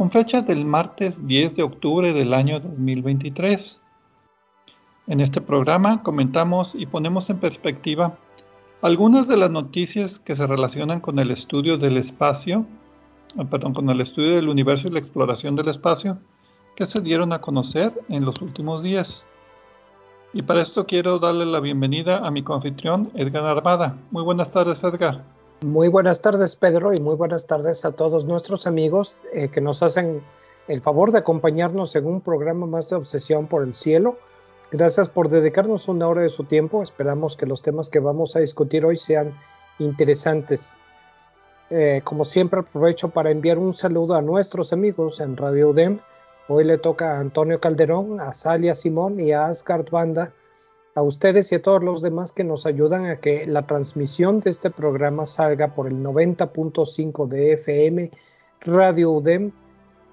con fecha del martes 10 de octubre del año 2023. En este programa comentamos y ponemos en perspectiva algunas de las noticias que se relacionan con el estudio del espacio, ah, perdón, con el estudio del universo y la exploración del espacio que se dieron a conocer en los últimos días. Y para esto quiero darle la bienvenida a mi confitrión Edgar Armada. Muy buenas tardes, Edgar. Muy buenas tardes, Pedro, y muy buenas tardes a todos nuestros amigos eh, que nos hacen el favor de acompañarnos en un programa más de Obsesión por el Cielo. Gracias por dedicarnos una hora de su tiempo. Esperamos que los temas que vamos a discutir hoy sean interesantes. Eh, como siempre, aprovecho para enviar un saludo a nuestros amigos en Radio UDEM. Hoy le toca a Antonio Calderón, a Salia Simón y a Asgard Banda a ustedes y a todos los demás que nos ayudan a que la transmisión de este programa salga por el 90.5 de FM Radio UDEM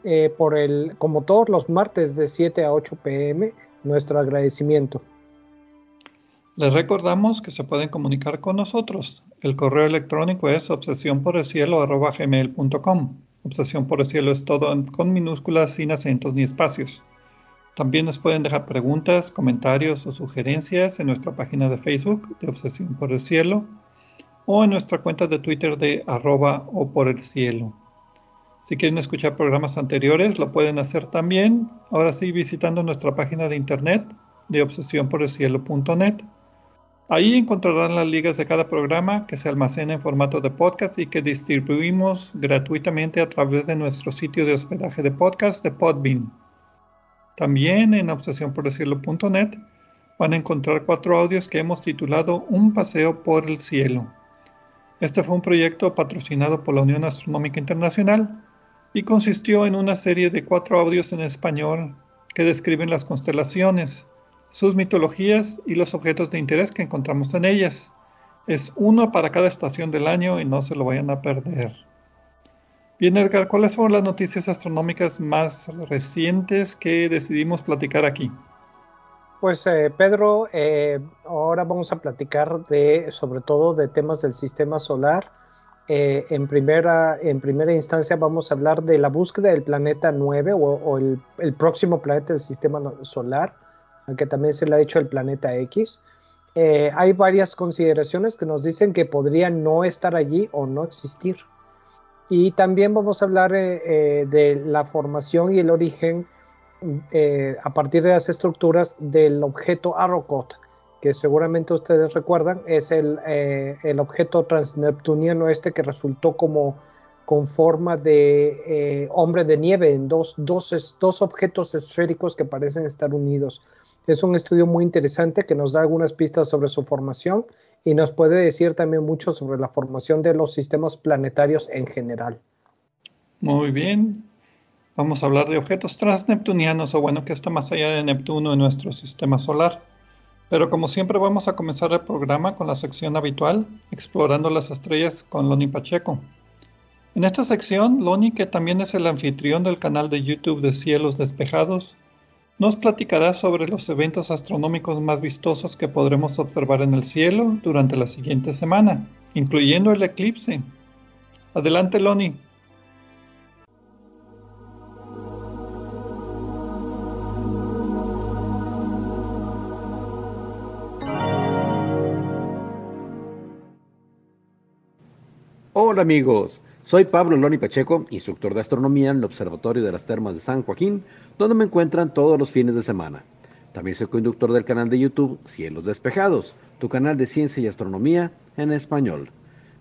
eh, por el como todos los martes de 7 a 8 pm nuestro agradecimiento. Les recordamos que se pueden comunicar con nosotros. El correo electrónico es obsesión por el cielo obsesión por el cielo es todo con minúsculas sin acentos ni espacios también nos pueden dejar preguntas, comentarios o sugerencias en nuestra página de Facebook de Obsesión por el Cielo o en nuestra cuenta de Twitter de arroba o por el cielo. Si quieren escuchar programas anteriores, lo pueden hacer también, ahora sí visitando nuestra página de internet de obsesiónporelcielo.net. Ahí encontrarán las ligas de cada programa que se almacena en formato de podcast y que distribuimos gratuitamente a través de nuestro sitio de hospedaje de podcast de Podbean. También en obsesiónporelcielo.net van a encontrar cuatro audios que hemos titulado Un paseo por el cielo. Este fue un proyecto patrocinado por la Unión Astronómica Internacional y consistió en una serie de cuatro audios en español que describen las constelaciones, sus mitologías y los objetos de interés que encontramos en ellas. Es uno para cada estación del año y no se lo vayan a perder. Bien, Edgar, ¿cuáles fueron las noticias astronómicas más recientes que decidimos platicar aquí? Pues eh, Pedro, eh, ahora vamos a platicar de, sobre todo, de temas del sistema solar. Eh, en, primera, instancia vamos a hablar de la búsqueda del planeta 9 o, el, próximo planeta del sistema solar, aunque también se le ha dicho el planeta X. hay varias consideraciones que nos dicen que podría no estar allí o no existir. Y también vamos a hablar eh, eh, de la formación y el origen eh, a partir de las estructuras del objeto Arrokoth, que seguramente ustedes recuerdan, es el, el objeto transneptuniano este que resultó como con forma de hombre de nieve en dos, dos, dos objetos esféricos que parecen estar unidos. Es un estudio muy interesante que nos da algunas pistas sobre su formación y nos puede decir también mucho sobre la formación de los sistemas planetarios en general. Muy bien. Vamos a hablar de objetos transneptunianos o bueno, que está más allá de Neptuno en nuestro sistema solar. Pero como siempre vamos a comenzar el programa con la sección habitual, explorando las estrellas con Loni Pacheco. En esta sección, Loni, que también es el anfitrión del canal de YouTube de Cielos Despejados, nos platicará sobre los eventos astronómicos más vistosos que podremos observar en el cielo durante la siguiente semana, incluyendo el eclipse. Adelante, Loni. Hola amigos, Soy Pablo Loni Pacheco, instructor de astronomía en el Observatorio de las Termas de San Joaquín, donde me encuentran todos los fines de semana. También soy conductor del canal de YouTube Cielos Despejados, tu canal de ciencia y astronomía en español.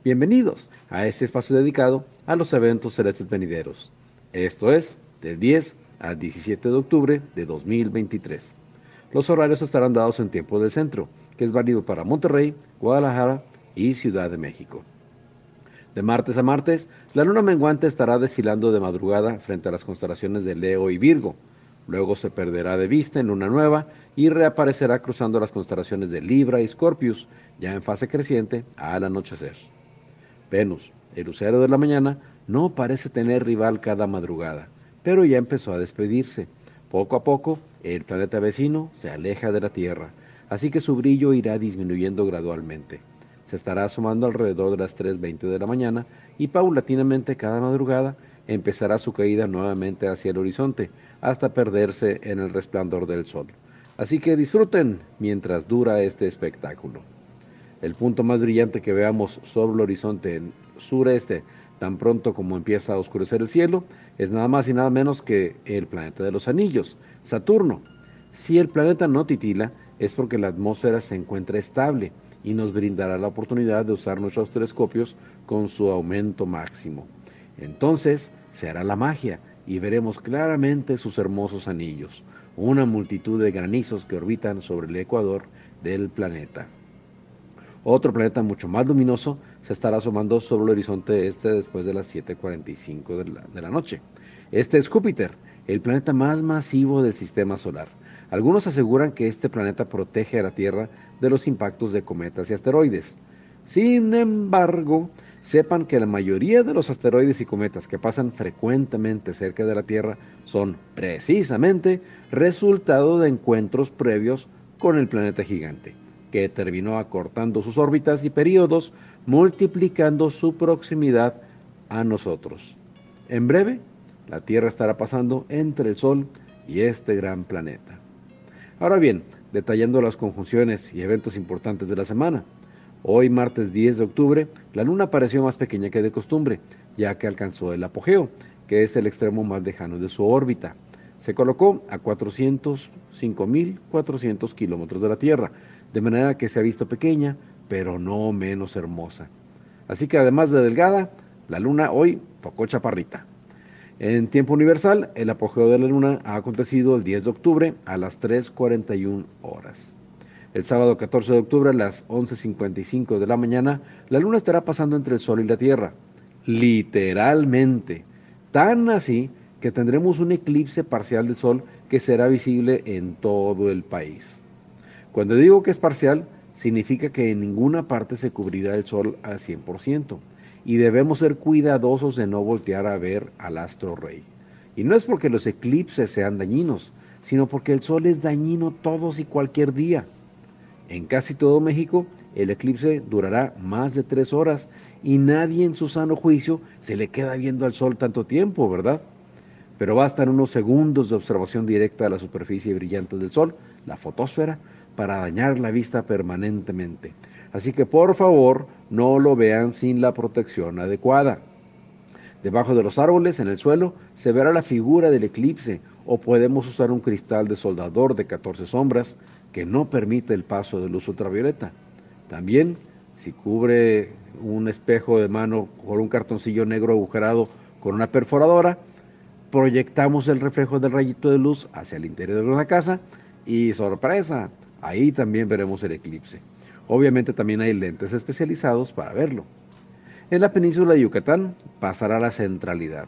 Bienvenidos a este espacio dedicado a los eventos celestes venideros. Esto es del 10 al 17 de octubre de 2023. Los horarios estarán dados en tiempo del centro, que es válido para Monterrey, Guadalajara y Ciudad de México. De martes a martes, la luna menguante estará desfilando de madrugada frente a las constelaciones de Leo y Virgo. Luego se perderá de vista en luna nueva y reaparecerá cruzando las constelaciones de Libra y Scorpius, ya en fase creciente al anochecer. Venus, el lucero de la mañana, no parece tener rival cada madrugada, pero ya empezó a despedirse. Poco a poco, el planeta vecino se aleja de la Tierra, así que su brillo irá disminuyendo gradualmente se estará asomando alrededor de las 3.20 de la mañana y paulatinamente cada madrugada empezará su caída nuevamente hacia el horizonte hasta perderse en el resplandor del sol. Así que disfruten mientras dura este espectáculo. El punto más brillante que veamos sobre el horizonte sureste tan pronto como empieza a oscurecer el cielo es nada más y nada menos que el planeta de los anillos, Saturno. Si el planeta no titila es porque la atmósfera se encuentra estable y nos brindará la oportunidad de usar nuestros telescopios con su aumento máximo. Entonces se hará la magia y veremos claramente sus hermosos anillos, una multitud de granizos que orbitan sobre el ecuador del planeta. Otro planeta mucho más luminoso se estará asomando sobre el horizonte este después de las 7.45 de la, de la noche. Este es Júpiter, el planeta más masivo del sistema solar. Algunos aseguran que este planeta protege a la Tierra de los impactos de cometas y asteroides. Sin embargo, sepan que la mayoría de los asteroides y cometas que pasan frecuentemente cerca de la Tierra son precisamente resultado de encuentros previos con el planeta gigante, que terminó acortando sus órbitas y periodos, multiplicando su proximidad a nosotros. En breve, la Tierra estará pasando entre el Sol y este gran planeta. Ahora bien, detallando las conjunciones y eventos importantes de la semana. Hoy, martes 10 de octubre, la luna pareció más pequeña que de costumbre, ya que alcanzó el apogeo, que es el extremo más lejano de su órbita. Se colocó a 405.400 kilómetros de la Tierra, de manera que se ha visto pequeña, pero no menos hermosa. Así que además de delgada, la luna hoy tocó chaparrita. En tiempo universal, el apogeo de la luna ha acontecido el 10 de octubre a las 3.41 horas. El sábado 14 de octubre a las 11.55 de la mañana, la luna estará pasando entre el Sol y la Tierra. Literalmente. Tan así que tendremos un eclipse parcial del Sol que será visible en todo el país. Cuando digo que es parcial, significa que en ninguna parte se cubrirá el Sol al 100% y debemos ser cuidadosos de no voltear a ver al astro rey. Y no es porque los eclipses sean dañinos, sino porque el sol es dañino todos y cualquier día. En casi todo México, el eclipse durará más de tres horas y nadie en su sano juicio se le queda viendo al sol tanto tiempo, ¿verdad? Pero bastan unos segundos de observación directa de la superficie brillante del sol, la fotosfera, para dañar la vista permanentemente. Así que por favor no lo vean sin la protección adecuada. Debajo de los árboles, en el suelo, se verá la figura del eclipse o podemos usar un cristal de soldador de 14 sombras que no permite el paso de luz ultravioleta. También, si cubre un espejo de mano por un cartoncillo negro agujerado con una perforadora, proyectamos el reflejo del rayito de luz hacia el interior de la casa y sorpresa, ahí también veremos el eclipse. Obviamente también hay lentes especializados para verlo. En la península de Yucatán pasará la centralidad,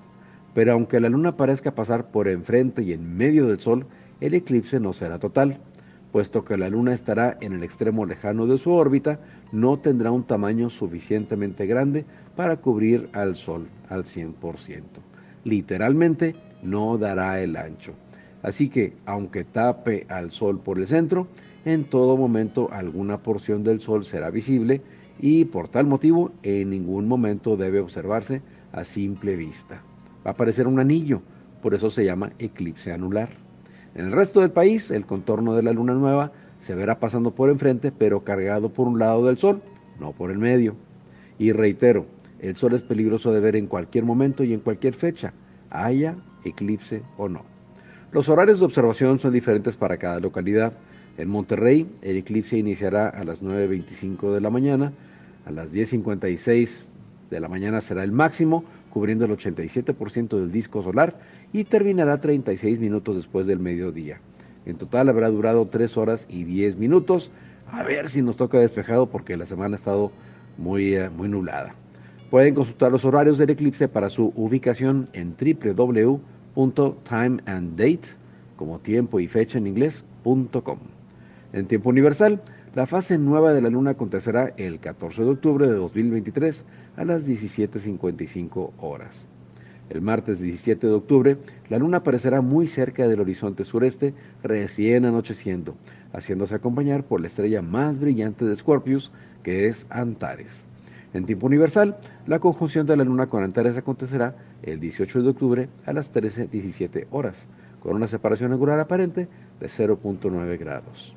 pero aunque la luna parezca pasar por enfrente y en medio del sol, el eclipse no será total, puesto que la luna estará en el extremo lejano de su órbita, no tendrá un tamaño suficientemente grande para cubrir al sol al 100%. Literalmente no dará el ancho. Así que, aunque tape al sol por el centro, en todo momento alguna porción del Sol será visible y por tal motivo en ningún momento debe observarse a simple vista. Va a aparecer un anillo, por eso se llama eclipse anular. En el resto del país, el contorno de la luna nueva se verá pasando por enfrente, pero cargado por un lado del Sol, no por el medio. Y reitero, el Sol es peligroso de ver en cualquier momento y en cualquier fecha, haya eclipse o no. Los horarios de observación son diferentes para cada localidad. En Monterrey, el eclipse iniciará a las 9.25 de la mañana, a las 10.56 de la mañana será el máximo, cubriendo el 87% del disco solar y terminará 36 minutos después del mediodía. En total habrá durado 3 horas y 10 minutos. A ver si nos toca despejado porque la semana ha estado muy, eh, muy nublada. Pueden consultar los horarios del eclipse para su ubicación en www.timeanddate, como tiempo y fecha en inglés.com. En tiempo universal, la fase nueva de la luna acontecerá el 14 de octubre de 2023 a las 17.55 horas. El martes 17 de octubre, la luna aparecerá muy cerca del horizonte sureste, recién anocheciendo, haciéndose acompañar por la estrella más brillante de Scorpius, que es Antares. En tiempo universal, la conjunción de la Luna con Antares acontecerá el 18 de octubre a las 13.17 horas, con una separación angular aparente de 0.9 grados.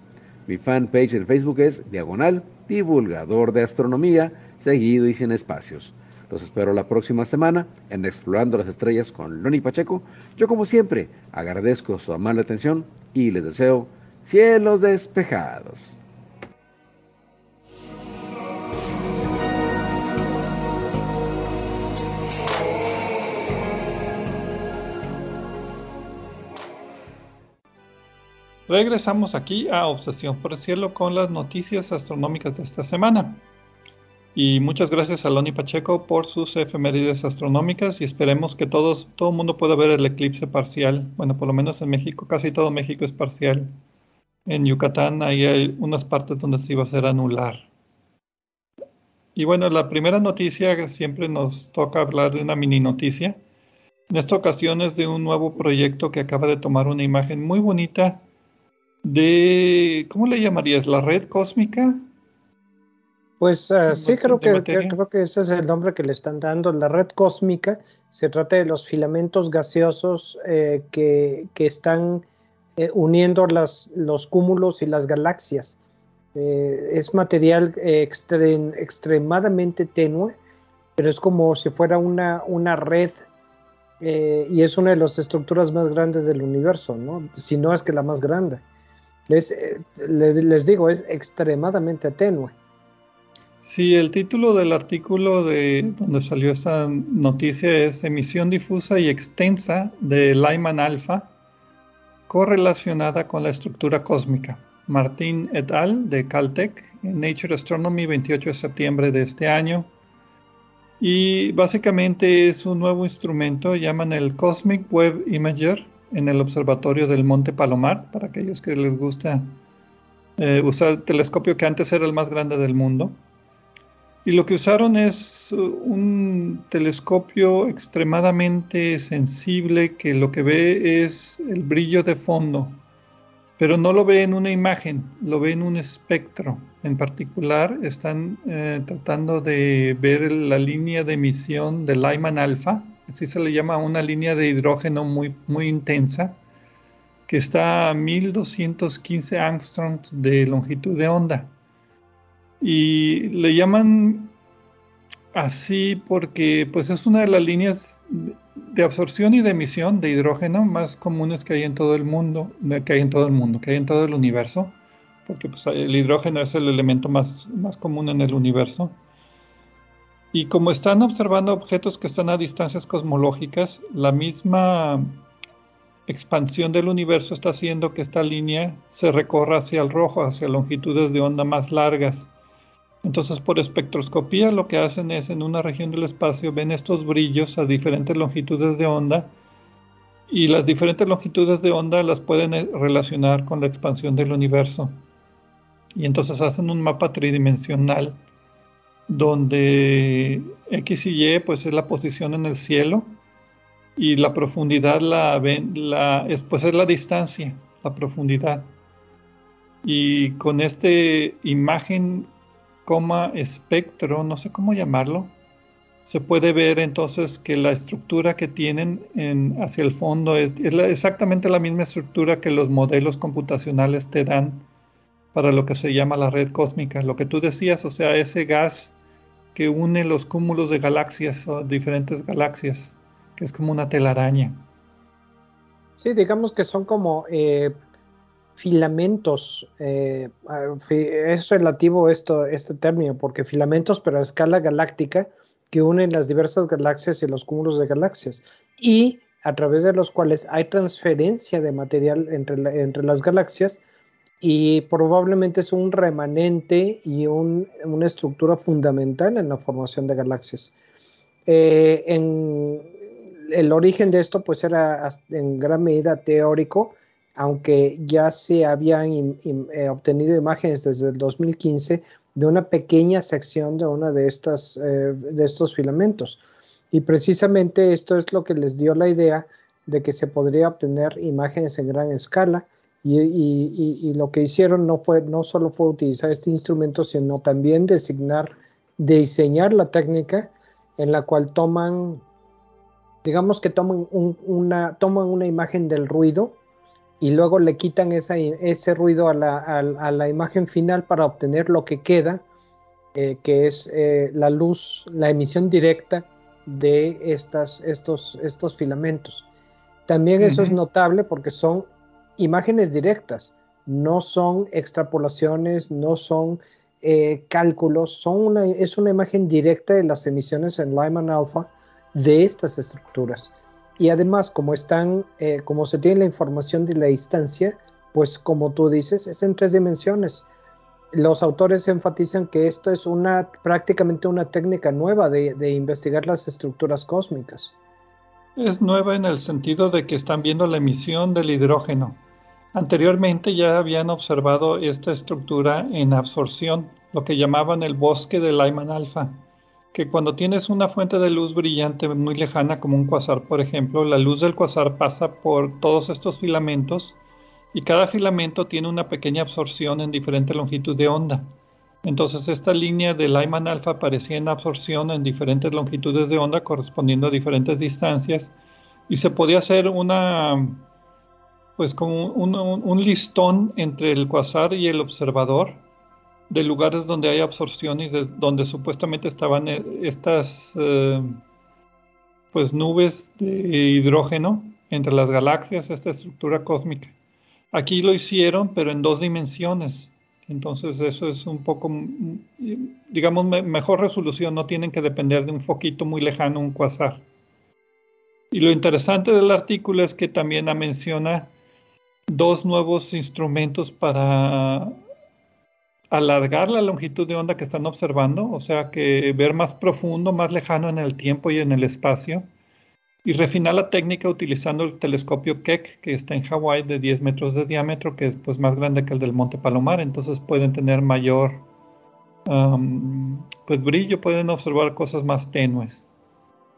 Mi fanpage en Facebook es Diagonal Divulgador de Astronomía, seguido y sin espacios. Los espero la próxima semana en Explorando las Estrellas con Loni Pacheco. Yo como siempre agradezco su amable atención y les deseo cielos despejados. Regresamos aquí a Obsesión por el Cielo con las noticias astronómicas de esta semana. Y muchas gracias a Loni Pacheco por sus efemérides astronómicas y esperemos que todos, todo el mundo pueda ver el eclipse parcial. Bueno, por lo menos en México, casi todo México es parcial. En Yucatán ahí hay unas partes donde se iba a hacer anular. Y bueno, la primera noticia siempre nos toca hablar de una mini noticia. En esta ocasión es de un nuevo proyecto que acaba de tomar una imagen muy bonita de, ¿cómo le llamarías? ¿La red cósmica? Pues uh, sí, creo que, creo que ese es el nombre que le están dando. La red cósmica se trata de los filamentos gaseosos eh, que, que, están eh, uniendo las, los cúmulos y las galaxias. Eh, es material extrem, extremadamente tenue, pero es como si fuera una, una red y es una de las estructuras más grandes del universo, ¿no? si no es que la más grande. Les, les digo, es extremadamente tenue. Sí, el título del artículo de donde salió esta noticia es Emisión difusa y extensa de Lyman alfa correlacionada con la estructura cósmica. Martín et al. de Caltech en Nature Astronomy 28 de septiembre de este año. Y básicamente es un nuevo instrumento, llaman el Cosmic Web Imager en el observatorio del Monte Palomar, para aquellos que les gusta eh, usar el telescopio que antes era el más grande del mundo. Y lo que usaron es uh, un telescopio extremadamente sensible que lo que ve es el brillo de fondo, pero no lo ve en una imagen, lo ve en un espectro. En particular, están eh, tratando de ver la línea de emisión de Lyman alfa, así se le llama una línea de hidrógeno muy, muy intensa, que está a 1215 angstroms de longitud de onda. Y le llaman así porque pues es una de las líneas de absorción y de emisión de hidrógeno más comunes que hay en todo el mundo, que hay en todo el mundo, que hay en todo el universo, porque pues, el hidrógeno es el elemento más, más común en el universo. Y como están observando objetos que están a distancias cosmológicas, la misma expansión del universo está haciendo que esta línea se recorra hacia el rojo, hacia longitudes de onda más largas. Entonces, por espectroscopía lo que hacen es en una región del espacio ven estos brillos a diferentes longitudes de onda y las diferentes longitudes de onda las pueden eh, relacionar con la expansión del universo. Y entonces hacen un mapa tridimensional donde X y Y pues es la posición en el cielo y la profundidad la, es, pues es la distancia, la profundidad. Y con esta imagen coma espectro, no sé cómo llamarlo, se puede ver entonces que la estructura que tienen hacia el fondo es, exactamente la misma estructura que los modelos computacionales te dan para lo que se llama la red cósmica. Lo que tú decías, o sea, ese gas que une los cúmulos de galaxias o diferentes galaxias, que es como una telaraña. Sí, digamos que son como eh, filamentos. Eh, es relativo esto, este término, porque filamentos, pero a escala galáctica, que unen las diversas galaxias y los cúmulos de galaxias. Y a través de los cuales hay transferencia de material entre, entre las galaxias y probablemente es un remanente y una estructura fundamental en la formación de galaxias. Eh, el origen de esto pues era en gran medida teórico, aunque ya se habían eh, obtenido imágenes desde el 2015 de una pequeña sección de una de eh, de estos filamentos. Y precisamente esto es lo que les dio la idea de que se podría obtener imágenes en gran escala y, lo que hicieron no, fue, no solo fue utilizar este instrumento, sino también designar, diseñar la técnica en la cual toman, digamos que toman, una, toman una imagen del ruido y luego le quitan ese ruido a la, imagen final para obtener lo que queda, eh, que es eh, la luz, la emisión directa de estas, estos, estos filamentos. También eso es notable porque son imágenes directas, no son extrapolaciones, no son eh, cálculos, son una, es una imagen directa de las emisiones en Lyman alpha de estas estructuras. Y además, como están, eh, como se tiene la información de la distancia, pues como tú dices, es en tres dimensiones. Los autores enfatizan que esto es una prácticamente una técnica nueva de investigar las estructuras cósmicas. Es nueva en el sentido de que están viendo la emisión del hidrógeno. Anteriormente ya habían observado esta estructura en absorción, lo que llamaban el bosque de Lyman alfa, que cuando tienes una fuente de luz brillante muy lejana como un cuasar, por ejemplo, la luz del cuasar pasa por todos estos filamentos y cada filamento tiene una pequeña absorción en diferente longitud de onda. Entonces esta línea de Lyman alfa aparecía en absorción en diferentes longitudes de onda correspondiendo a diferentes distancias y se podía hacer una pues como un, listón entre el quasar y el observador de lugares donde hay absorción y de donde supuestamente estaban eh, estas eh, pues nubes de hidrógeno entre las galaxias, esta estructura cósmica. Aquí lo hicieron, pero en dos dimensiones. Entonces eso es un poco, digamos, mejor resolución, no tienen que depender de un foquito muy lejano, un quasar. Y lo interesante del artículo es que también menciona dos nuevos instrumentos para alargar la longitud de onda que están observando, o sea que ver más profundo, más lejano en el tiempo y en el espacio y refinar la técnica utilizando el telescopio Keck que está en Hawái de 10 metros de diámetro, que es pues, más grande que el del Monte Palomar, entonces pueden tener mayor pues, brillo, pueden observar cosas más tenues.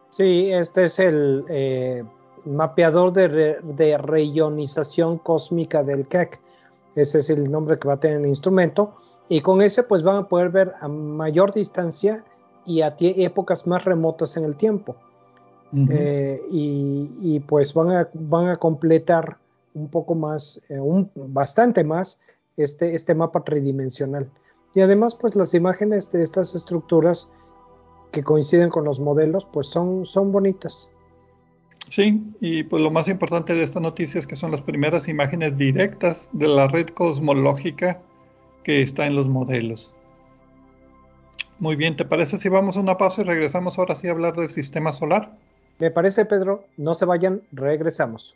Sí, este es el eh, mapeador de, de reionización cósmica del Keck. Ese es el nombre que va a tener el instrumento. Y con ese pues van a poder ver a mayor distancia y a épocas más remotas en el tiempo. Eh, y, pues van a, van a completar un poco más, eh, un, bastante más, este, este mapa tridimensional. Y además, pues las imágenes de estas estructuras que coinciden con los modelos, pues son, son bonitas. Sí, y pues lo más importante de esta noticia es que son las primeras imágenes directas de la red cosmológica que está en los modelos. Muy bien, ¿te parece si vamos a una pausa y regresamos ahora sí a hablar del sistema solar? Me parece, Pedro, no se vayan, regresamos.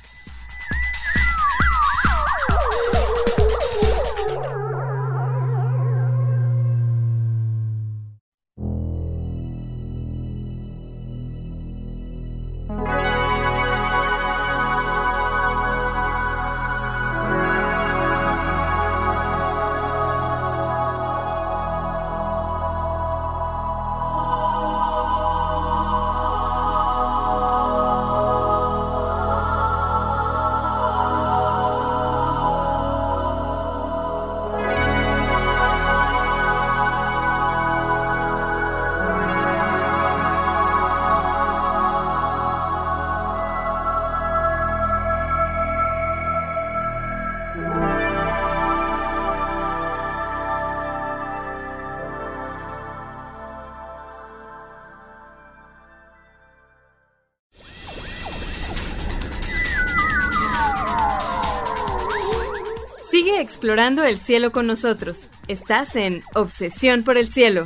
Explorando el cielo con nosotros. Estás en Obsesión por el Cielo.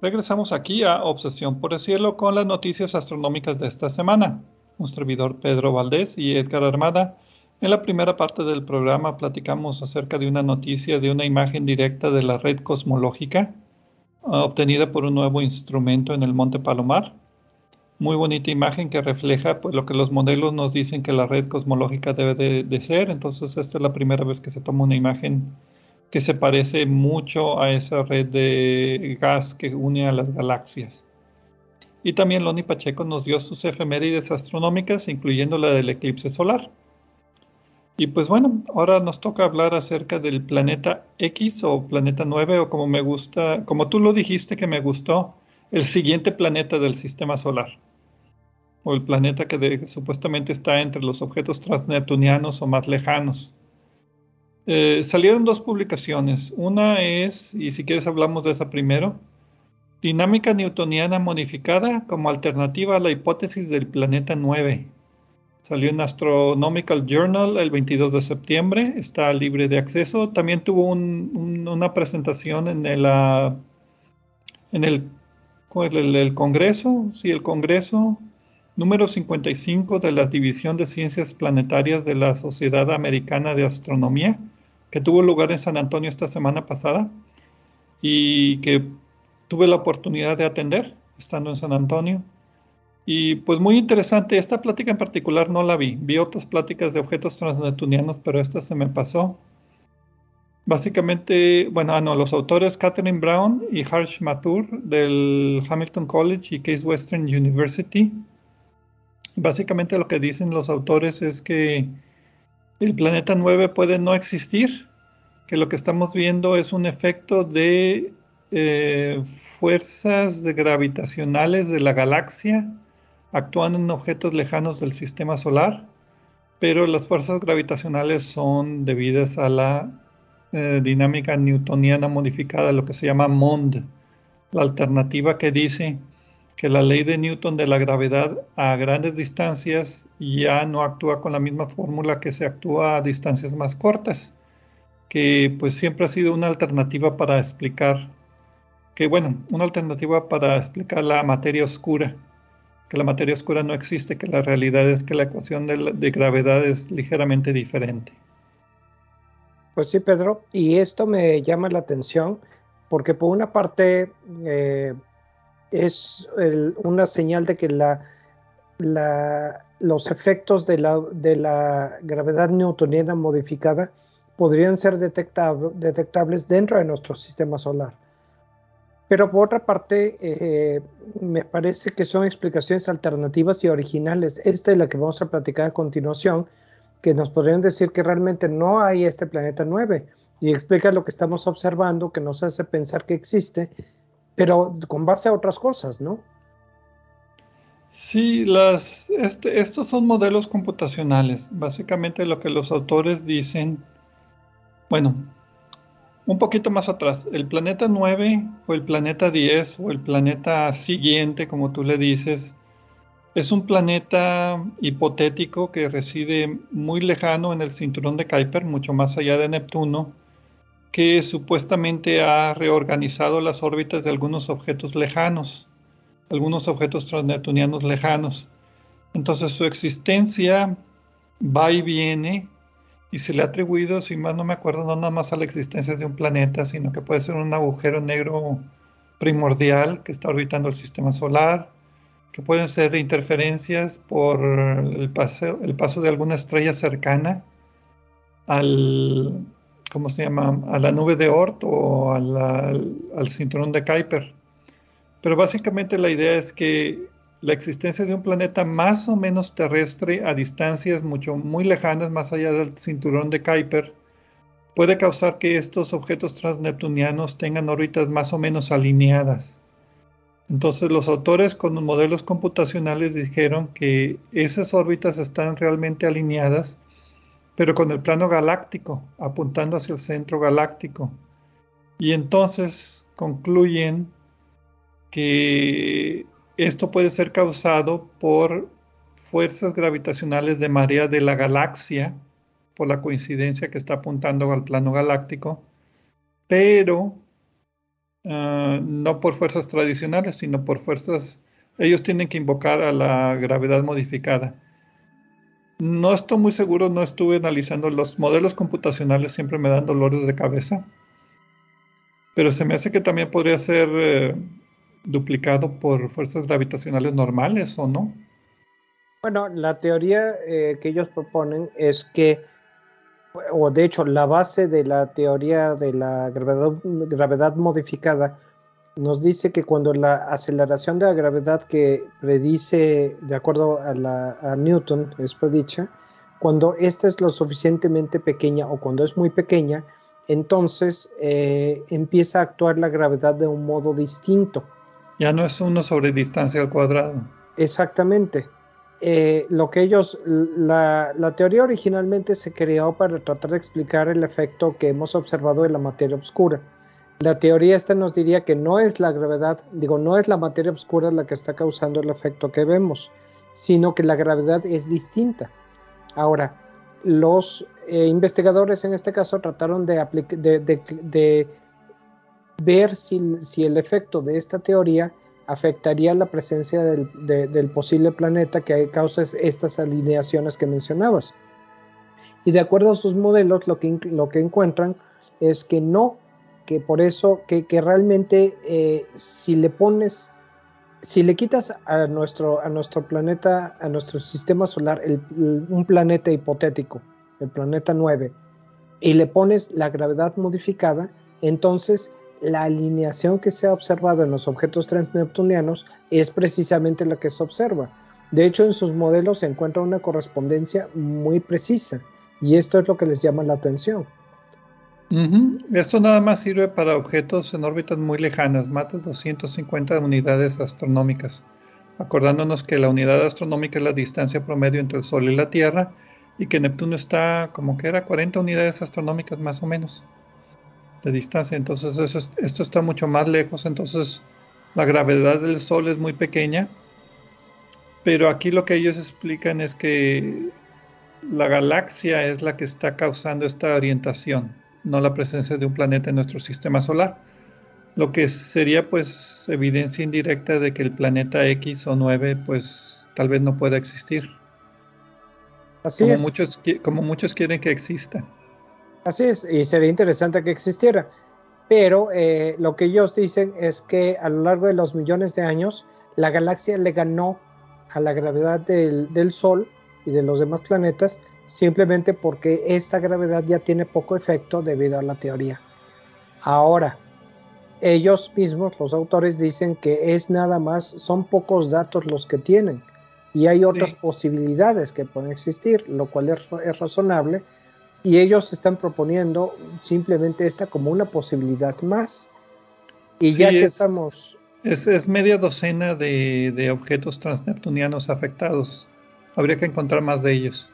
Regresamos aquí a Obsesión por el Cielo con las noticias astronómicas de esta semana. Un servidor Pedro Valdés y Edgar Armada en la primera parte del programa platicamos acerca de una noticia de una imagen directa de la red cosmológica ah, obtenida por un nuevo instrumento en el Monte Palomar. Muy bonita imagen que refleja pues, lo que los modelos nos dicen que la red cosmológica debe de, ser. Entonces esta es la primera vez que se toma una imagen que se parece mucho a esa red de gas que une a las galaxias. Y también Loni Pacheco nos dio sus efemérides astronómicas, incluyendo la del eclipse solar. Y pues bueno, ahora nos toca hablar acerca del planeta X o planeta 9 o como me gusta, como tú lo dijiste que me gustó, el siguiente planeta del sistema solar. O el planeta que supuestamente está entre los objetos transneptunianos o más lejanos. Eh, salieron dos publicaciones. Una es, y si quieres hablamos de esa primero, Dinámica newtoniana modificada como alternativa a la hipótesis del planeta 9 Salió en Astronomical Journal el 22 de septiembre, está libre de acceso. También tuvo una presentación en el, ah, en el, Congreso, sí, el Congreso número 55 de la División de Ciencias Planetarias de la Sociedad Americana de Astronomía, que tuvo lugar en San Antonio esta semana pasada y que tuve la oportunidad de atender estando en San Antonio. Y pues muy interesante, esta plática en particular no la vi, vi otras pláticas de objetos transneptunianos, pero esta se me pasó. Básicamente, bueno, ah, no, los autores Catherine Brown y Harsh Mathur del Hamilton College y Case Western University. Básicamente lo que dicen los autores es que el planeta 9 puede no existir, que lo que estamos viendo es un efecto de eh, fuerzas gravitacionales de la galaxia actúan en objetos lejanos del sistema solar, pero las fuerzas gravitacionales son debidas a la eh, dinámica newtoniana modificada, lo que se llama MOND, la alternativa que dice que la ley de Newton de la gravedad a grandes distancias ya no actúa con la misma fórmula que se actúa a distancias más cortas, que pues siempre ha sido una alternativa para explicar, que bueno, una alternativa para explicar la materia oscura que la materia oscura no existe, que la realidad es que la ecuación de, gravedad es ligeramente diferente. Pues sí, Pedro, y esto me llama la atención porque por una parte eh, es una señal de que la, los efectos de la, de la gravedad newtoniana modificada podrían ser detectables dentro de nuestro sistema solar. Pero por otra parte, eh, me parece que son explicaciones alternativas y originales. Esta es la que vamos a platicar a continuación, que nos podrían decir que realmente no hay este planeta 9 y explica lo que estamos observando, que nos hace pensar que existe, pero con base a otras cosas, ¿no? Sí, las, este, estos son modelos computacionales. Básicamente lo que los autores dicen, bueno, un poquito más atrás, el planeta 9 o el planeta 10 o el planeta siguiente, como tú le dices, es un planeta hipotético que reside muy lejano en el cinturón de Kuiper, mucho más allá de Neptuno, que supuestamente ha reorganizado las órbitas de algunos objetos lejanos, algunos objetos transneptunianos lejanos. Entonces su existencia va y viene y se le ha atribuido, si más no me acuerdo, no nada más a la existencia de un planeta, sino que puede ser un agujero negro primordial que está orbitando el sistema solar, que pueden ser interferencias por el paso, de alguna estrella cercana al, ¿cómo se llama? A la nube de Oort o al, al cinturón de Kuiper. Pero básicamente la idea es que la existencia de un planeta más o menos terrestre a distancias mucho muy lejanas más allá del cinturón de Kuiper puede causar que estos objetos transneptunianos tengan órbitas más o menos alineadas. Entonces los autores con los modelos computacionales dijeron que esas órbitas están realmente alineadas pero con el plano galáctico, apuntando hacia el centro galáctico. Y entonces concluyen que esto puede ser causado por fuerzas gravitacionales de marea de la galaxia, por la coincidencia que está apuntando al plano galáctico, pero ah, no por fuerzas tradicionales, sino por fuerzas, ellos tienen que invocar a la gravedad modificada. No estoy muy seguro, no estuve analizando los modelos computacionales, siempre me dan dolores de cabeza, pero se me hace que también podría ser eh, duplicado por fuerzas gravitacionales normales, ¿o no? Bueno, la teoría eh, que ellos proponen es que, o de hecho, la base de la teoría de la gravedad, modificada nos dice que cuando la aceleración de la gravedad que predice, de acuerdo a, la, Newton, es predicha, cuando esta es lo suficientemente pequeña o cuando es muy pequeña, entonces eh, empieza a actuar la gravedad de un modo distinto. Ya no es uno sobre distancia al cuadrado. Exactamente. Eh, lo que ellos, la, teoría originalmente se creó para tratar de explicar el efecto que hemos observado en la materia oscura. La teoría esta nos diría que no es la gravedad, digo, no es la materia oscura la que está causando el efecto que vemos, sino que la gravedad es distinta. Ahora, los eh, investigadores en este caso trataron de, de ver si el efecto de esta teoría afectaría la presencia del, posible planeta que causa estas alineaciones que mencionabas. Y de acuerdo a sus modelos, lo que, lo que encuentran es que no, que por eso, que, realmente eh, si le pones, si le quitas a nuestro, a nuestro planeta, a nuestro sistema solar, un planeta hipotético, el planeta 9, y le pones la gravedad modificada, entonces la alineación que se ha observado en los objetos transneptunianos es precisamente la que se observa. De hecho, en sus modelos se encuentra una correspondencia muy precisa y esto es lo que les llama la atención. Esto nada más sirve para objetos en órbitas muy lejanas, más de 250 unidades astronómicas, acordándonos que la unidad astronómica es la distancia promedio entre el Sol y la Tierra y que Neptuno está como que era 40 unidades astronómicas más o menos de distancia. Entonces esto está mucho más lejos, entonces la gravedad del Sol es muy pequeña. Pero aquí lo que ellos explican es que la galaxia es la que está causando esta orientación, no la presencia de un planeta en nuestro sistema solar. Lo que sería pues evidencia indirecta de que el planeta X o 9 pues tal vez no pueda existir. Así como Muchos, como muchos quieren que exista. Así es, y sería interesante que existiera. Pero eh, lo que ellos dicen es que a lo largo de los millones de años, la galaxia le ganó a la gravedad del, Sol y de los demás planetas simplemente porque esta gravedad ya tiene poco efecto debido a la teoría. Ahora, ellos mismos, los autores, dicen que es nada más, son pocos datos los que tienen y hay otras posibilidades que pueden existir, lo cual es razonable y ellos están proponiendo simplemente esta como una posibilidad más. Y ya que estamos... Es, media docena de, objetos transneptunianos afectados. Habría que encontrar más de ellos.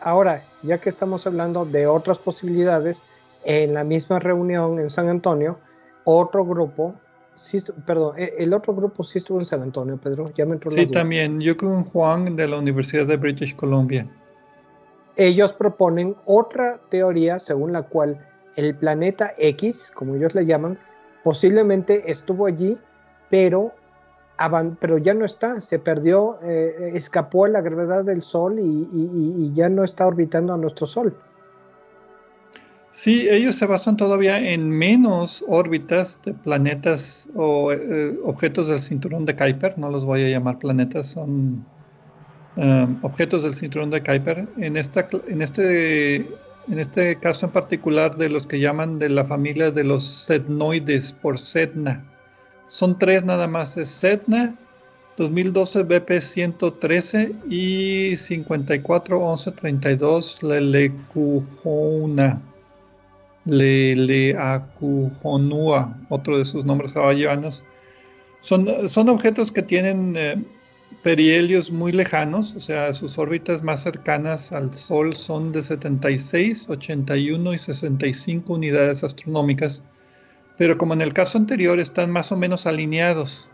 Ahora, ya que estamos hablando de otras posibilidades, en la misma reunión en San Antonio, otro grupo, perdón, e, el otro grupo sí estuvo en San Antonio, Pedro, ya me entró Sí, también, yo con Juan de la Universidad de British Columbia ellos proponen otra teoría según la cual el planeta X, como ellos le llaman, posiblemente estuvo allí, pero, ya no está, se perdió, eh, escapó a la gravedad del Sol y, ya no está orbitando a nuestro Sol. Sí, ellos se basan todavía en menos órbitas de planetas o eh, objetos del cinturón de Kuiper, no los voy a llamar planetas, son Um, objetos del cinturón de Kuiper. En, esta, en, este, en este caso en particular de los que llaman de la familia de los setnoides por Setna. Son tres nada más, es Setna, 2012 BP 113 y 541132 Lelecujonua. Leleacujonua, otro de sus nombres hawaianos. Son, son objetos que tienen eh, perihelios muy lejanos, o sea, sus órbitas más cercanas al Sol son de 76, 81 y 65 unidades astronómicas, pero como en el caso anterior están más o menos alineados,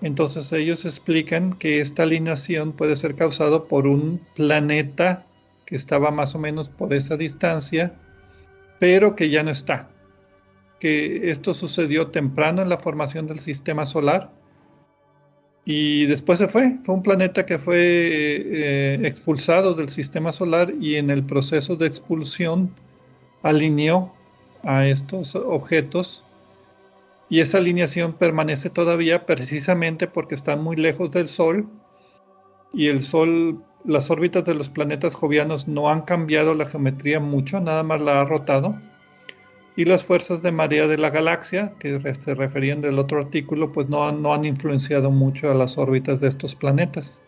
entonces ellos explican que esta alineación puede ser causado por un planeta que estaba más o menos por esa distancia, pero que ya no está. Que esto sucedió temprano en la formación del sistema solar y después se fue. Fue un planeta que fue eh, expulsado del sistema solar y en el proceso de expulsión alineó a estos objetos y esa alineación permanece todavía precisamente porque están muy lejos del Sol y el Sol, las órbitas de los planetas jovianos no han cambiado la geometría mucho, nada más la ha rotado. Y las fuerzas de marea de la galaxia, que se referían del otro artículo, pues no, no han influenciado mucho a las órbitas de estos planetas.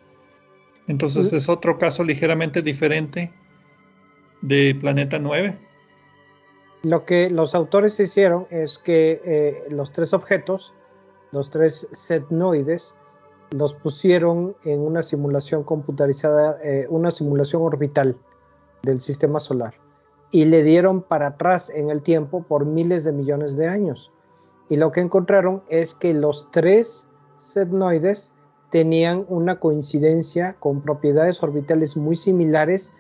Entonces es otro caso ligeramente diferente de Planeta 9. Lo que los autores hicieron es que eh, los tres objetos, los tres setnoides, los pusieron en una simulación computarizada, eh, una simulación orbital del sistema solar y le dieron para atrás en el tiempo por miles de millones de años. Y lo que encontraron es que los tres setnoides tenían una coincidencia con propiedades orbitales muy similares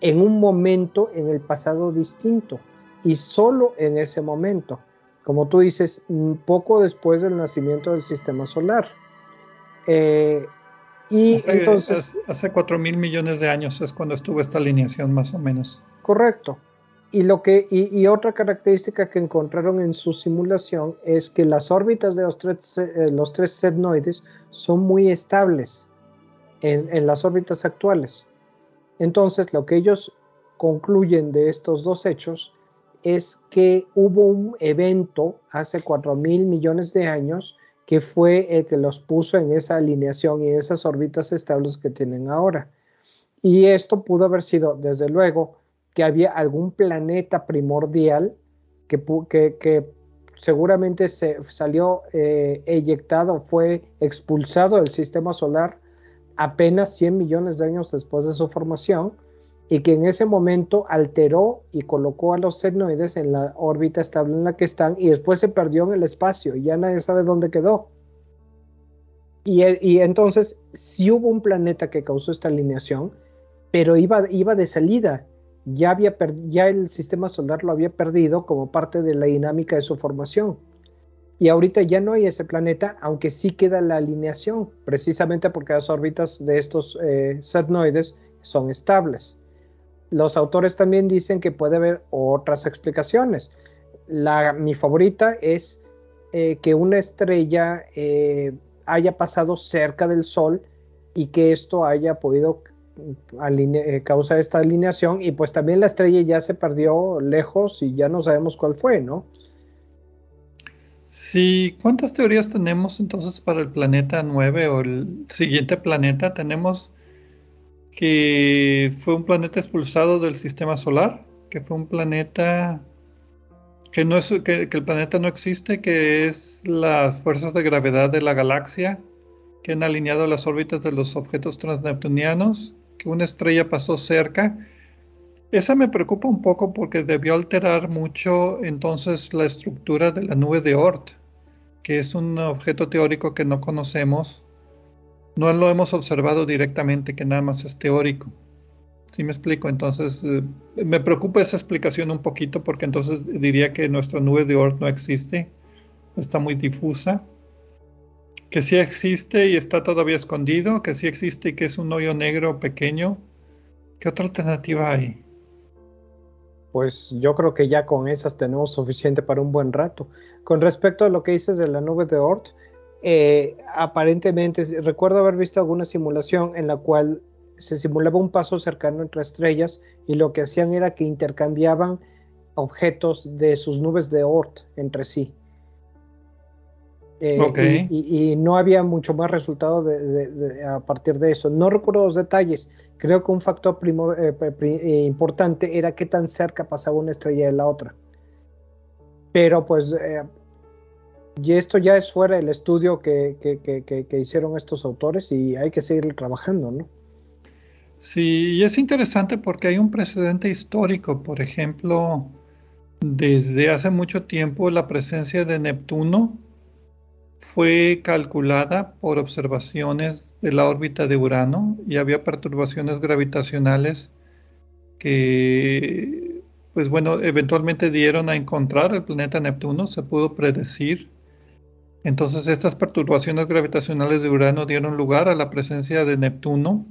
en un momento en el pasado distinto y solo en ese momento, como tú dices, poco después del nacimiento del sistema solar. Eh, y hace, entonces... Hace 4 mil millones de años es cuando estuvo esta alineación más o menos. Correcto. Y, lo que, y, otra característica que encontraron en su simulación es que las órbitas de los tres, eh, los tres son muy estables en, en, las órbitas actuales. Entonces, lo que ellos concluyen de estos dos hechos es que hubo un evento hace 4 mil millones de años que fue el que los puso en esa alineación y esas órbitas estables que tienen ahora. Y esto pudo haber sido, desde luego, que había algún planeta primordial que, que, seguramente se salió eh, eyectado, fue expulsado del sistema solar apenas 100 millones de años después de su formación y que en ese momento alteró y colocó a los senoides en la órbita estable en la que están y después se perdió en el espacio y ya nadie sabe dónde quedó. Y, entonces sí hubo un planeta que causó esta alineación, pero iba, iba de salida. Ya, había ya el sistema solar lo había perdido como parte de la dinámica de su formación. Y ahorita ya no hay ese planeta, aunque sí queda la alineación, precisamente porque las órbitas de estos eh, son estables los autores también dicen que puede haber otras explicaciones. La, mi favorita es eh, que una estrella eh, haya pasado cerca del Sol y que esto haya podido eh, causar esta alineación y pues también la estrella ya se perdió lejos y ya no sabemos cuál fue, ¿no? Sí, ¿cuántas teorías tenemos entonces para el planeta 9 o el siguiente planeta? Tenemos que fue un planeta expulsado del sistema solar, que fue un planeta que no es que, el planeta no existe, que es las fuerzas de gravedad de la galaxia que han alineado las órbitas de los objetos transneptunianos, que una estrella pasó cerca. Esa me preocupa un poco porque debió alterar mucho entonces la estructura de la nube de Oort, que es un objeto teórico que no conocemos no lo hemos observado directamente, que nada más es teórico. ¿Sí me explico? Entonces, eh, me preocupa esa explicación un poquito porque entonces diría que nuestra nube de Oort no existe, está muy difusa, que sí existe y está todavía escondido, que sí existe y que es un hoyo negro pequeño. ¿Qué otra alternativa hay? Pues yo creo que ya con esas tenemos suficiente para un buen rato. Con respecto a lo que dices de la nube de Oort, eh, aparentemente, recuerdo haber visto alguna simulación en la cual se simulaba un paso cercano entre estrellas y lo que hacían era que intercambiaban objetos de sus nubes de Oort entre sí. Eh, y, no había mucho más resultado a partir de eso. No recuerdo los detalles. Creo que un factor eh, importante era qué tan cerca pasaba una estrella de la otra. Pero pues y esto ya es fuera del estudio que, que, hicieron estos autores y hay que seguir trabajando, ¿no? Sí, y es interesante porque hay un precedente histórico, por ejemplo, desde hace mucho tiempo la presencia de Neptuno fue calculada por observaciones de la órbita de Urano y había perturbaciones gravitacionales que, pues bueno, eventualmente dieron a encontrar el planeta Neptuno, se pudo predecir. Entonces estas perturbaciones gravitacionales de Urano dieron lugar a la presencia de Neptuno,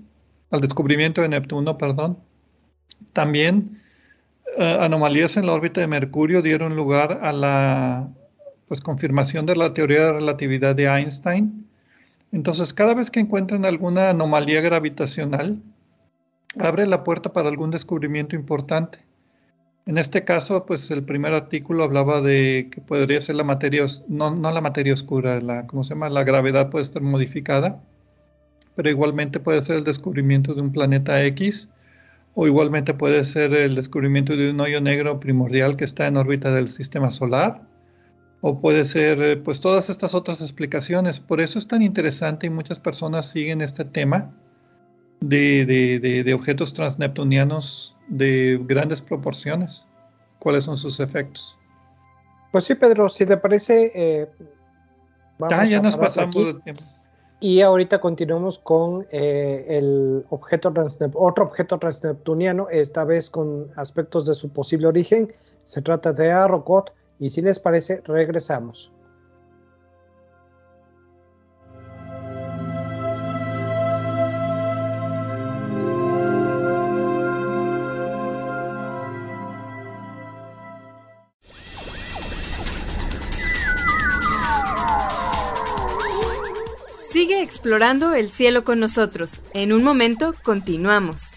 al descubrimiento de Neptuno, perdón. También eh, anomalías en la órbita de Mercurio dieron lugar a la pues, confirmación de la teoría de relatividad de Einstein. Entonces, cada vez que encuentran alguna anomalía gravitacional, abre la puerta para algún descubrimiento importante. En este caso, pues el primer artículo hablaba de que podría ser la materia, no, no la materia oscura, la, ¿cómo se llama? La gravedad puede estar modificada, pero igualmente puede ser el descubrimiento de un planeta X, o igualmente puede ser el descubrimiento de un hoyo negro primordial que está en órbita del sistema solar, o puede ser eh, pues todas estas otras explicaciones. Por eso es tan interesante y muchas personas siguen este tema de, objetos transneptunianos de grandes proporciones. ¿Cuáles son sus efectos? Pues sí, Pedro, si te parece... Eh, ah, ya nos pasamos del tiempo. Y ahorita continuamos con eh, el objeto otro objeto transneptuniano, esta vez con aspectos de su posible origen. Se trata de Arrokoth y si les parece, regresamos. Sigue explorando el cielo con nosotros. En un momento continuamos.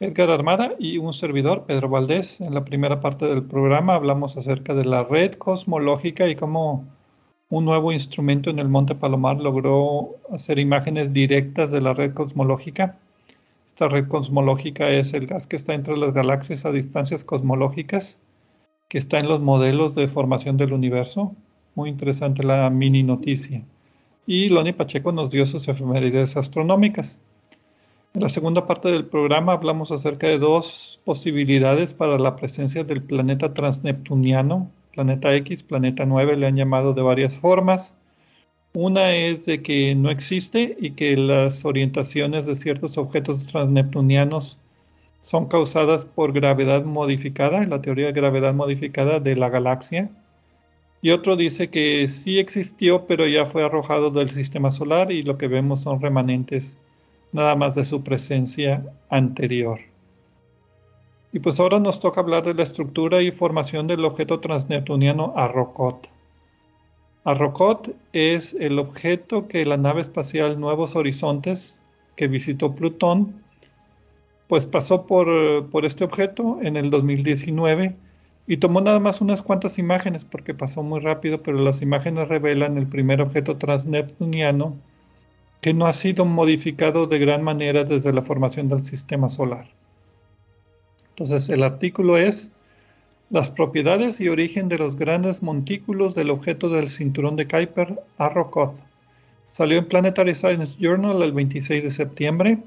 Edgar Armada y un servidor, Pedro Valdés. En la primera parte del programa hablamos acerca de la red cosmológica y cómo un nuevo instrumento en el Monte Palomar logró hacer imágenes directas de la red cosmológica. Esta red cosmológica es el gas que está entre las galaxias a distancias cosmológicas, que está en los modelos de formación del universo. Muy interesante la mini noticia. Y Loni Pacheco nos dio sus efemérides astronómicas. En la segunda parte del programa hablamos acerca de dos posibilidades para la presencia del planeta transneptuniano, planeta X, planeta 9, le han llamado de varias formas. Una es de que no existe y que las orientaciones de ciertos objetos transneptunianos son causadas por gravedad modificada, la teoría de gravedad modificada de la galaxia. Y otro dice que sí existió, pero ya fue arrojado del sistema solar y lo que vemos son remanentes nada más de su presencia anterior. Y pues ahora nos toca hablar de la estructura y formación del objeto transneptuniano Arrokoth. Arrokoth es el objeto que la nave espacial Nuevos Horizontes, que visitó Plutón, pues pasó por, por este objeto en el 2019 y tomó nada más unas cuantas imágenes porque pasó muy rápido, pero las imágenes revelan el primer objeto transneptuniano que no ha sido modificado de gran manera desde la formación del sistema solar. Entonces el artículo es las propiedades y origen de los grandes montículos del objeto del cinturón de Kuiper Arrokoth. Salió en Planetary Science Journal el 26 de septiembre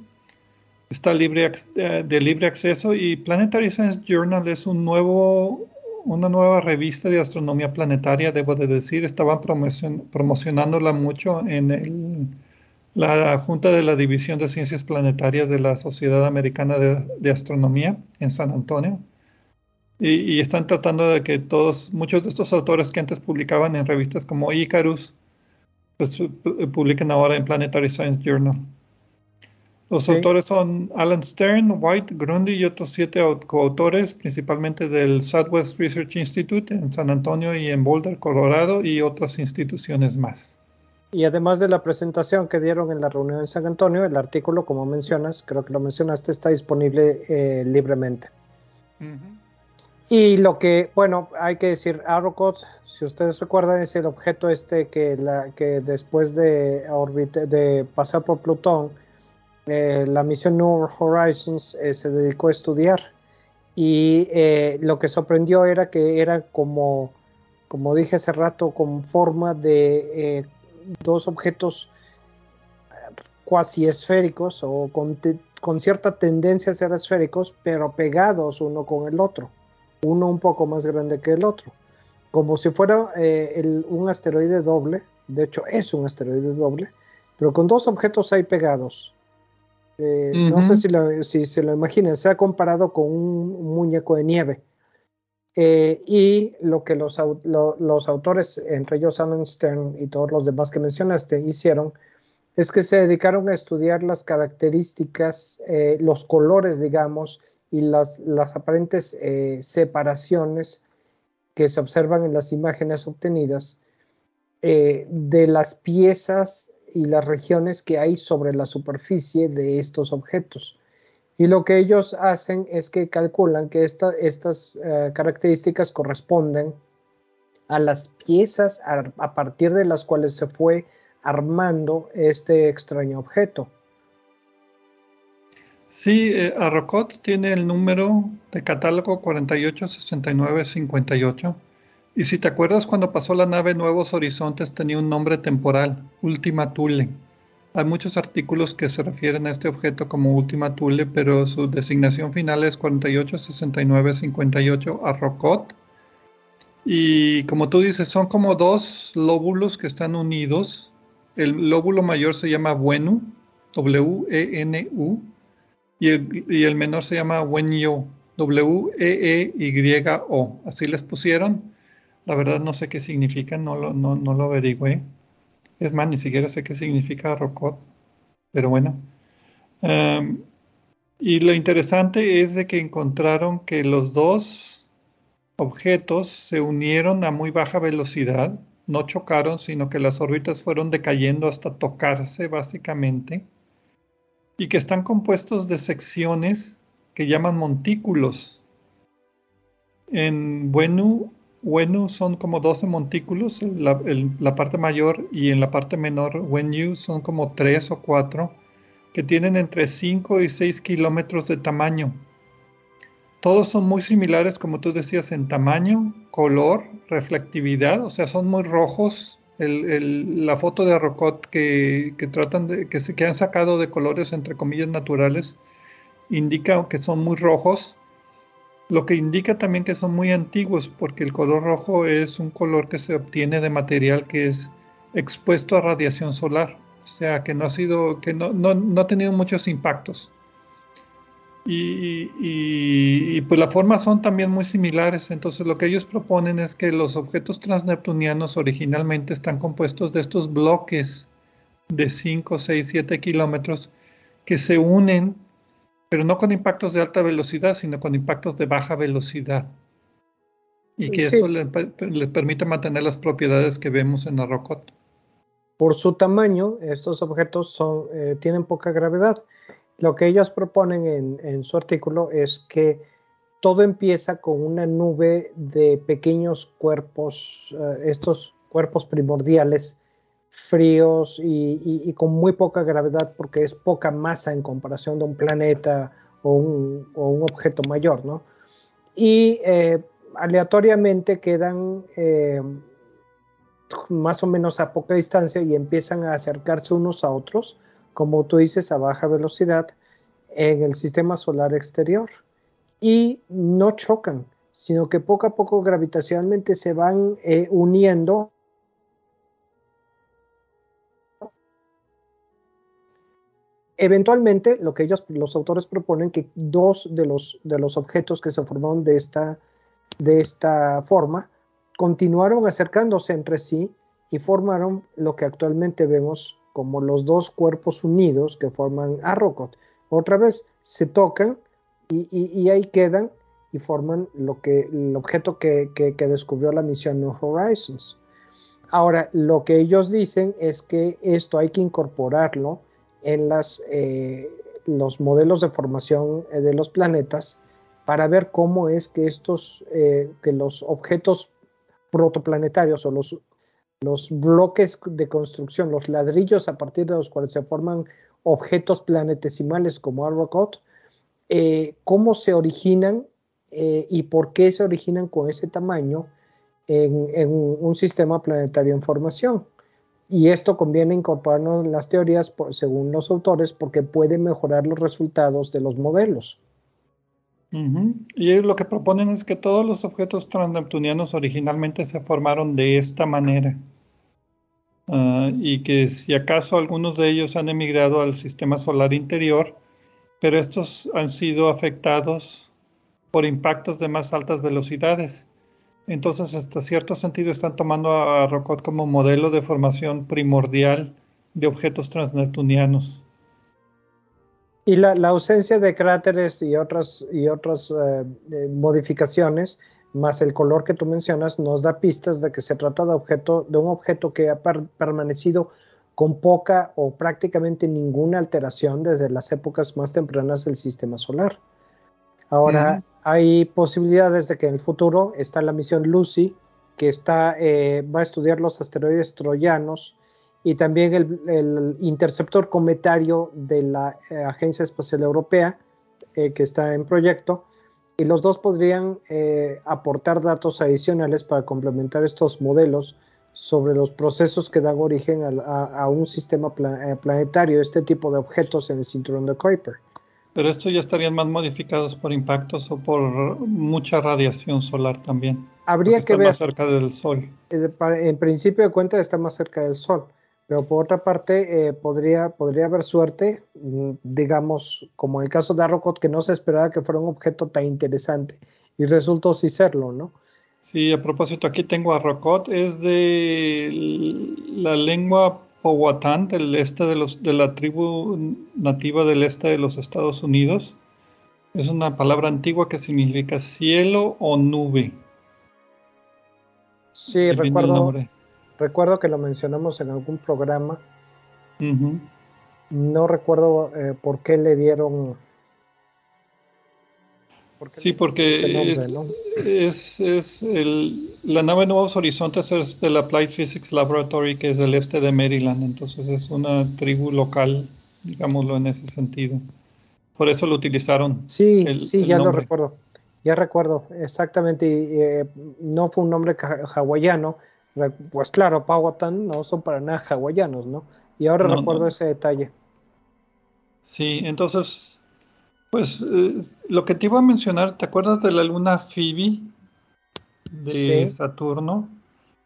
está libre, eh, de libre acceso y Planetary Science Journal es un nuevo, una nueva revista de astronomía planetaria, debo de decir. Estaban promocionándola mucho en la Junta de la División de Ciencias Planetarias de la Sociedad Americana de, Astronomía en San Antonio. Y, están tratando de que todos, muchos de estos autores que antes publicaban en revistas como Icarus, pues publiquen ahora en Planetary Science Journal. Los autores son Alan Stern, White, Grundy y otros siete coautores, principalmente del Southwest Research Institute en San Antonio y en Boulder, Colorado, y otras instituciones más. Y además de la presentación que dieron en la reunión en San Antonio, el artículo, como mencionas, creo que lo mencionaste, está disponible eh, libremente. Y lo que, bueno, hay que decir, Arrowcot, si ustedes recuerdan, es el objeto este que, la, que después de, de pasar por Plutón, eh, la misión New Horizons eh, se dedicó a estudiar y eh, lo que sorprendió era que era como, como dije hace rato, con forma de dos objetos cuasi esféricos o con, con, cierta tendencia a ser esféricos, pero pegados uno con el otro, uno un poco más grande que el otro, como si fuera un asteroide doble, de hecho es un asteroide doble, pero con dos objetos ahí pegados. Eh, no sé si, se lo imaginan, se ha comparado con un, muñeco de nieve. Eh, y lo que los, autores, entre ellos Alan Stern y todos los demás que mencionaste, hicieron es que se dedicaron a estudiar las características, eh, los colores, digamos, y las, las aparentes separaciones que se observan en las imágenes obtenidas de las piezas y las regiones que hay sobre la superficie de estos objetos. Y lo que ellos hacen es que calculan que estas eh, características corresponden a las piezas a, partir de las cuales se fue armando este extraño objeto. Sí, eh, Arrocot tiene el número de catálogo 486958 y si te acuerdas cuando pasó la nave Nuevos Horizontes tenía un nombre temporal, Ultima Thule. Hay muchos artículos que se refieren a este objeto como Ultima Thule, pero su designación final es 486958 Arrocot. Y como tú dices, son como dos lóbulos que están unidos. El lóbulo mayor se llama Wenu, W-E-N-U, y el, menor se llama Wenyo, W-E-E-Y-O. Así les pusieron la verdad no sé qué significa, no lo, no lo averigüé. Es más, ni siquiera sé qué significa Rocot, pero bueno. Y lo interesante es de que encontraron que los dos objetos se unieron a muy baja velocidad, no chocaron, sino que las órbitas fueron decayendo hasta tocarse básicamente, y que están compuestos de secciones que llaman montículos. En Buenu Wenu son como 12 montículos, la, la, parte mayor y en la parte menor Wenyu son como 3 o 4 que tienen entre 5 y 6 kilómetros de tamaño. Todos son muy similares, como tú decías, en tamaño, color, reflectividad, o sea, son muy rojos. la foto de Rocot que, que, tratan de, que, se, que han sacado de colores entre comillas naturales indica que son muy rojos lo que indica también que son muy antiguos porque el color rojo es un color que se obtiene de material que es expuesto a radiación solar, o sea que no ha sido, que no, ha tenido muchos impactos. Y, pues las formas son también muy similares, entonces lo que ellos proponen es que los objetos transneptunianos originalmente están compuestos de estos bloques de 5, 6, 7 kilómetros que se unen pero no con impactos de alta velocidad, sino con impactos de baja velocidad. Y que esto les, permite mantener las propiedades que vemos en Arrocot. Por su tamaño, estos objetos son, eh, tienen poca gravedad. Lo que ellos proponen en, su artículo es que todo empieza con una nube de pequeños cuerpos, eh, estos cuerpos primordiales fríos y, con muy poca gravedad porque es poca masa en comparación de un planeta o un, objeto mayor, ¿no? Y eh, aleatoriamente quedan eh, más o menos a poca distancia y empiezan a acercarse unos a otros, como tú dices, a baja velocidad en el sistema solar exterior. Y no chocan, sino que poco a poco gravitacionalmente se van eh, uniendo eventualmente lo que ellos, los autores proponen que dos de los, de los objetos que se formaron de esta, de esta forma continuaron acercándose entre sí y formaron lo que actualmente vemos como los dos cuerpos unidos que forman Arrokoth. Otra vez se tocan y, ahí quedan y forman lo que, el objeto que, que descubrió la misión New Horizons. Ahora, lo que ellos dicen es que esto hay que incorporarlo en las, eh, los modelos de formación eh, de los planetas para ver cómo es que estos, eh, que los objetos protoplanetarios o los, los bloques de construcción, los ladrillos a partir de los cuales se forman objetos planetesimales como Arrokoth, cómo se originan y por qué se originan con ese tamaño en un sistema planetario en formación. Y esto conviene incorporarnos en las teorías, según los autores, porque puede mejorar los resultados de los modelos. Y lo que proponen es que todos los objetos transneptunianos originalmente se formaron de esta manera. Ah, y que si acaso algunos de ellos han emigrado al sistema solar interior, pero estos han sido afectados por impactos de más altas velocidades entonces, hasta cierto sentido, están tomando a Rocot como modelo de formación primordial de objetos transneptunianos. Y la, ausencia de cráteres y otras, y otras eh, modificaciones, más el color que tú mencionas, nos da pistas de que se trata de, objeto, de un objeto que ha permanecido con poca o prácticamente ninguna alteración desde las épocas más tempranas del sistema solar. Ahora, hay posibilidades de que en el futuro está la misión Lucy, que está, eh, va a estudiar los asteroides troyanos y también el, interceptor cometario de la eh, Agencia Espacial Europea, eh, que está en proyecto, y los dos podrían aportar datos adicionales para complementar estos modelos sobre los procesos que dan origen a, un sistema planetario, este tipo de objetos en el cinturón de Kuiper. Pero estos ya estarían más modificados por impactos o por mucha radiación solar también. Habría que ver. más cerca del Sol. En principio de cuenta está más cerca del Sol. Pero por otra parte, eh, podría, podría haber suerte, mm, digamos, como en el caso de Arrokoth, que no se esperaba que fuera un objeto tan interesante. Y resultó sí serlo, ¿no? Sí, a propósito, aquí tengo Arrokoth, es de la lengua Powhatan del este de, los, de la tribu nativa del este de los Estados Unidos. Es una palabra antigua que significa cielo o nube. Sí, recuerdo, recuerdo que lo mencionamos en algún programa. No recuerdo eh, por qué le dieron sí, porque es, es, el, la nave Nuevos Horizontes es del Applied Physics Laboratory, que es del este de Maryland, entonces es una tribu local, digámoslo en ese sentido. Por eso lo utilizaron. Sí, sí, ya lo recuerdo. Ya recuerdo, exactamente. Eh, no fue un nombre hawaiano. Pues claro, Powhatan no son para nada hawaianos, ¿no? Y ahora recuerdo ese detalle. Sí, entonces pues eh, lo que te iba a mencionar, ¿te acuerdas de la luna Phoebe de Saturno?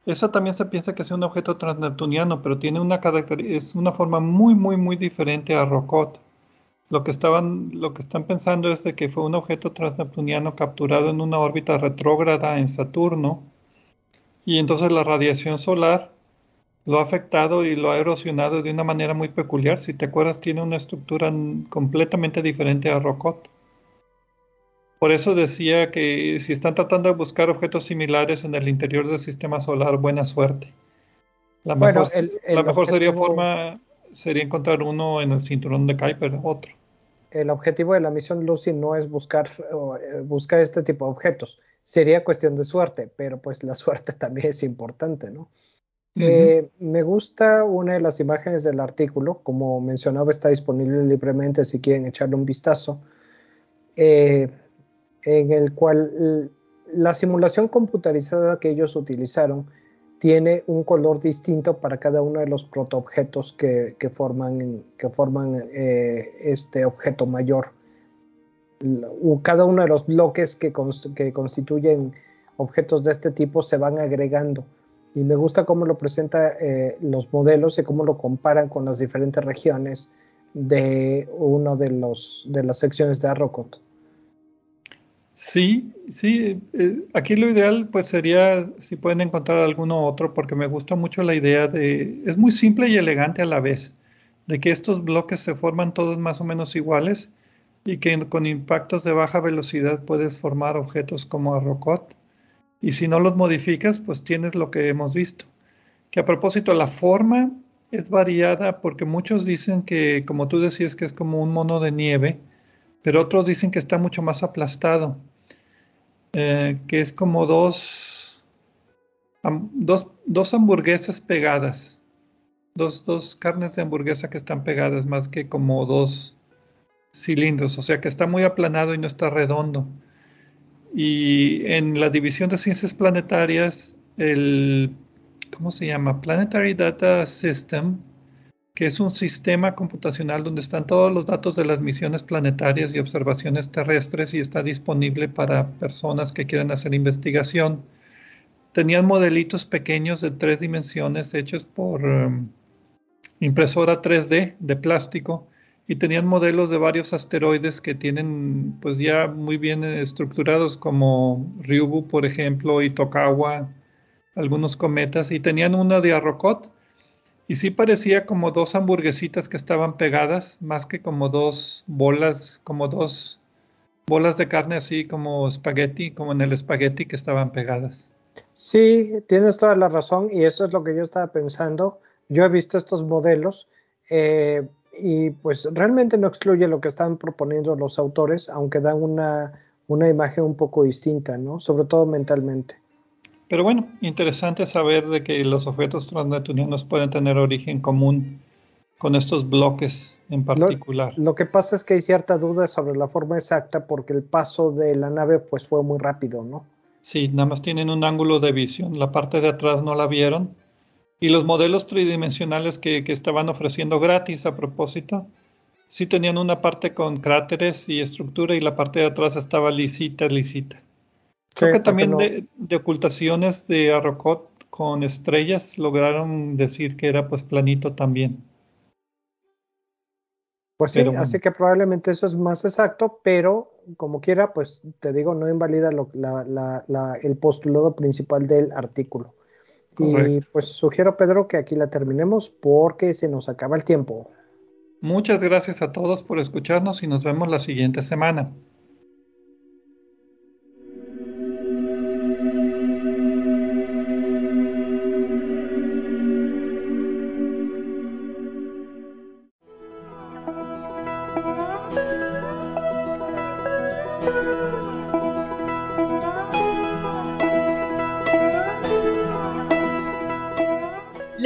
Esa también se piensa que es un objeto transneptuniano, pero tiene una es una forma muy, muy, muy diferente a Rocot. Lo que estaban, lo que están pensando es de que fue un objeto transneptuniano capturado en una órbita retrógrada en Saturno, y entonces la radiación solar lo ha afectado y lo ha erosionado de una manera muy peculiar. Si te acuerdas, tiene una estructura completamente diferente a Rocot. Por eso decía que si están tratando de buscar objetos similares en el interior del sistema solar, buena suerte. La mejor, la mejor sería forma sería encontrar uno en el cinturón de Kuiper, otro. el objetivo de la misión Lucy no es buscar, eh, buscar este tipo de objetos. Sería cuestión de suerte, pero pues la suerte también es importante, ¿no? Eh, me gusta una de las imágenes del artículo, como mencionaba, está disponible libremente si quieren echarle un vistazo, en el cual la simulación computarizada que ellos utilizaron tiene un color distinto para cada uno de los protoobjetos que, que forman, que forman eh, este objeto mayor. Cada uno de los bloques que, que, constituyen objetos de este tipo se van agregando. Y me gusta cómo lo presenta eh, los modelos y cómo lo comparan con las diferentes regiones de una de, los, las secciones de Arrocot. Sí, sí, eh, aquí lo ideal pues sería si pueden encontrar alguno otro porque me gusta mucho la idea de, es muy simple y elegante a la vez, de que estos bloques se forman todos más o menos iguales y que con impactos de baja velocidad puedes formar objetos como Arrocot y si no los modificas pues tienes lo que hemos visto. Que a propósito la forma es variada porque muchos dicen que como tú decías que es como un mono de nieve, pero otros dicen que está mucho más aplastado, eh, que es como dos, dos, dos hamburguesas pegadas, dos, dos, carnes de hamburguesa que están pegadas más que como dos cilindros, o sea que está muy aplanado y no está redondo. Y en la división de ciencias planetarias, el, ¿cómo se llama? Planetary Data System que es un sistema computacional donde están todos los datos de las misiones planetarias y observaciones terrestres y está disponible para personas que quieran hacer investigación. Tenían modelitos pequeños de tres dimensiones hechos por um, impresora 3D de plástico y tenían modelos de varios asteroides que tienen pues ya muy bien estructurados como Ryugu por ejemplo y algunos cometas y tenían una de Arrocot y sí parecía como dos hamburguesitas que estaban pegadas, más que como dos bolas, como dos bolas de carne así como espagueti, como en el espagueti que estaban pegadas. Sí, tienes toda la razón y eso es lo que yo estaba pensando. Yo he visto estos modelos eh, y pues realmente no excluye lo que están proponiendo los autores, aunque dan una, una imagen un poco distinta, ¿no? Sobre todo mentalmente. Pero bueno, interesante saber de que los objetos transneptunianos pueden tener origen común con estos bloques en particular. Lo, que pasa es que hay cierta duda sobre la forma exacta porque el paso de la nave pues fue muy rápido, ¿no? Sí, nada más tienen un ángulo de visión. La parte de atrás no la vieron. Y los modelos tridimensionales que, que estaban ofreciendo gratis a propósito, sí tenían una parte con cráteres y estructura y la parte de atrás estaba lisita, lisita. Creo que también de, ocultaciones de Arrocot con estrellas lograron decir que era pues planito también. Pues sí, así que probablemente eso es más exacto, pero como quiera, pues te digo, no invalida el postulado principal del artículo. Y pues sugiero, Pedro, que aquí la terminemos porque se nos acaba el tiempo. Muchas gracias a todos por escucharnos y nos vemos la siguiente semana.